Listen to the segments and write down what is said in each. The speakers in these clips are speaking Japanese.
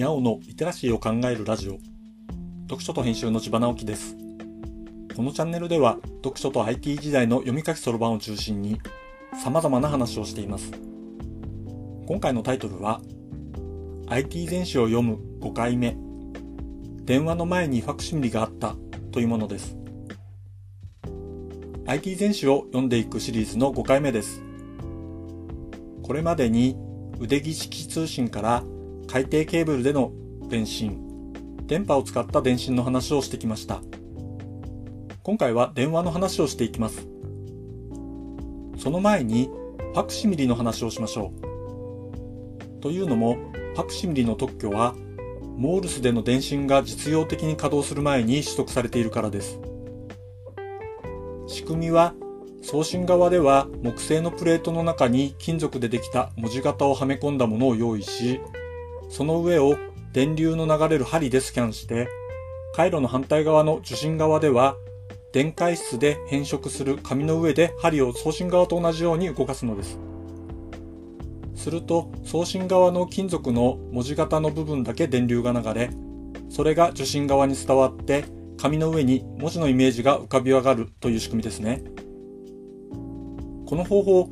にゃおのリテラシーを考えるラジオ。読書と編集の千葉直樹です。このチャンネルでは読書と IT 時代の読み書きそろばんを中心に様々な話をしています。今回のタイトルは IT 全史を読む5回目。電話の前にファクシミリがあったというものです。IT 全史を読んでいくシリーズの5回目です。これまでに腕木式通信から海底ケーブルでの電信、電波を使った電信の話をしてきました。今回は電話の話をしていきます。その前にファクシミリの話をしましょう。というのも、ファクシミリの特許は、モールスでの電信が実用的に稼働する前に取得されているからです。仕組みは送信側では木製のプレートの中に金属でできた文字型をはめ込んだものを用意し、その上を電流の流れる針でスキャンして、回路の反対側の受信側では、電解質で変色する紙の上で針を送信側と同じように動かすのです。すると、送信側の金属の文字型の部分だけ電流が流れ、それが受信側に伝わって、紙の上に文字のイメージが浮かび上がるという仕組みですね。この方法、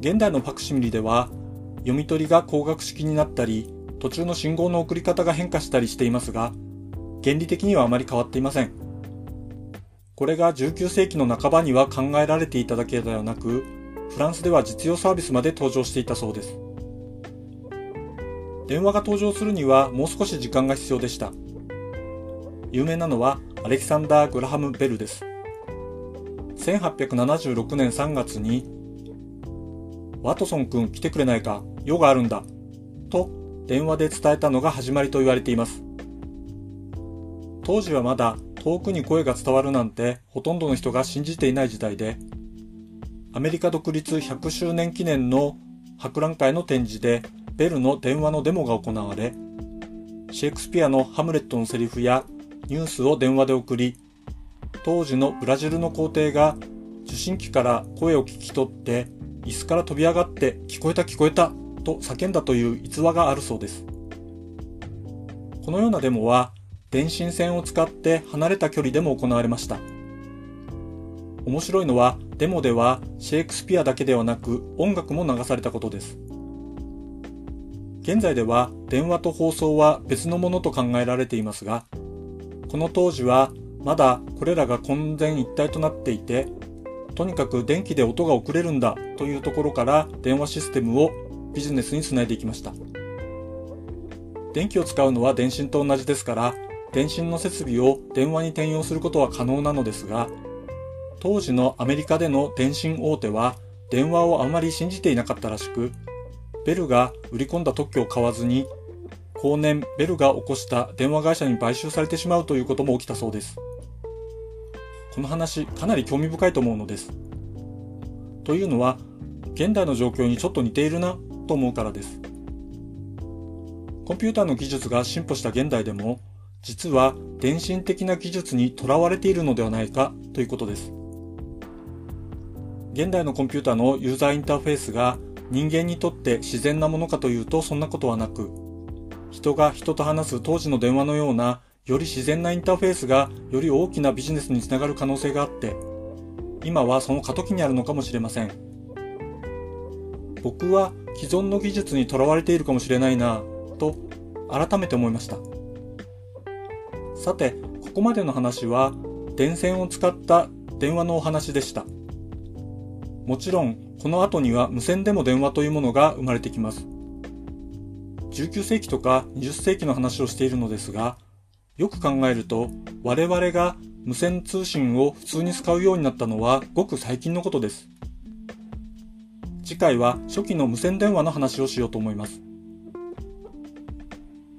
現代のパクシミリでは読み取りが光学式になったり、途中の信号の送り方が変化したりしていますが、原理的にはあまり変わっていません。これが19世紀の半ばには考えられていただけではなく、フランスでは実用サービスまで登場していたそうです。電話が登場するにはもう少し時間が必要でした。有名なのはアレキサンダー・グラハム・ベルです。1876年3月に、ワトソン君来てくれないか、用があるんだ、と電話で伝えたのが始まりと言われています。当時はまだ遠くに声が伝わるなんてほとんどの人が信じていない時代で、アメリカ独立100周年記念の博覧会の展示でベルの電話のデモが行われ、シェイクスピアのハムレットのセリフやニュースを電話で送り、当時のブラジルの皇帝が受信機から声を聞き取って椅子から飛び上がって聞こえた聞こえたと叫んだという逸話があるそうです。このようなデモは電信線を使って離れた距離でも行われました。面白いのはデモではシェイクスピアだけではなく音楽も流されたことです。現在では電話と放送は別のものと考えられていますが、この当時はまだこれらが混然一体となっていて、とにかく電気で音が送れるんだというところから電話システムをビジネスにつないでいきました。電気を使うのは電信と同じですから、電信の設備を電話に転用することは可能なのですが、当時のアメリカでの電信大手は電話をあまり信じていなかったらしく、ベルが売り込んだ特許を買わずに、後年ベルが起こした電話会社に買収されてしまうということも起きたそうです。この話かなり興味深いと思うのです。というのは、現代の状況にちょっと似ているなと思うからです。コンピューターの技術が進歩した現代でも、実は電信的な技術にとらわれているのではないかということです。現代のコンピューターのユーザーインターフェースが人間にとって自然なものかというとそんなことはなく、人が人と話す当時の電話のようなより自然なインターフェースがより大きなビジネスにつながる可能性があって、今はその過渡期にあるのかもしれません。僕は既存の技術にとらわれているかもしれないなと改めて思いました。さて、ここまでの話は電線を使った電話のお話でした。もちろん、この後には無線でも電話というものが生まれてきます。19世紀とか20世紀の話をしているのですが、よく考えると我々が無線通信を普通に使うようになったのはごく最近のことです。次回は初期の無線電話の話をしようと思います。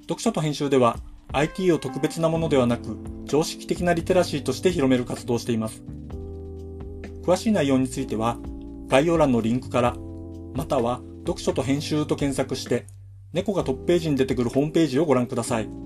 読書と編集では IT を特別なものではなく常識的なリテラシーとして広める活動をしています。詳しい内容については概要欄のリンクからまたは読書と編集と検索して猫がトップページに出てくるホームページをご覧ください。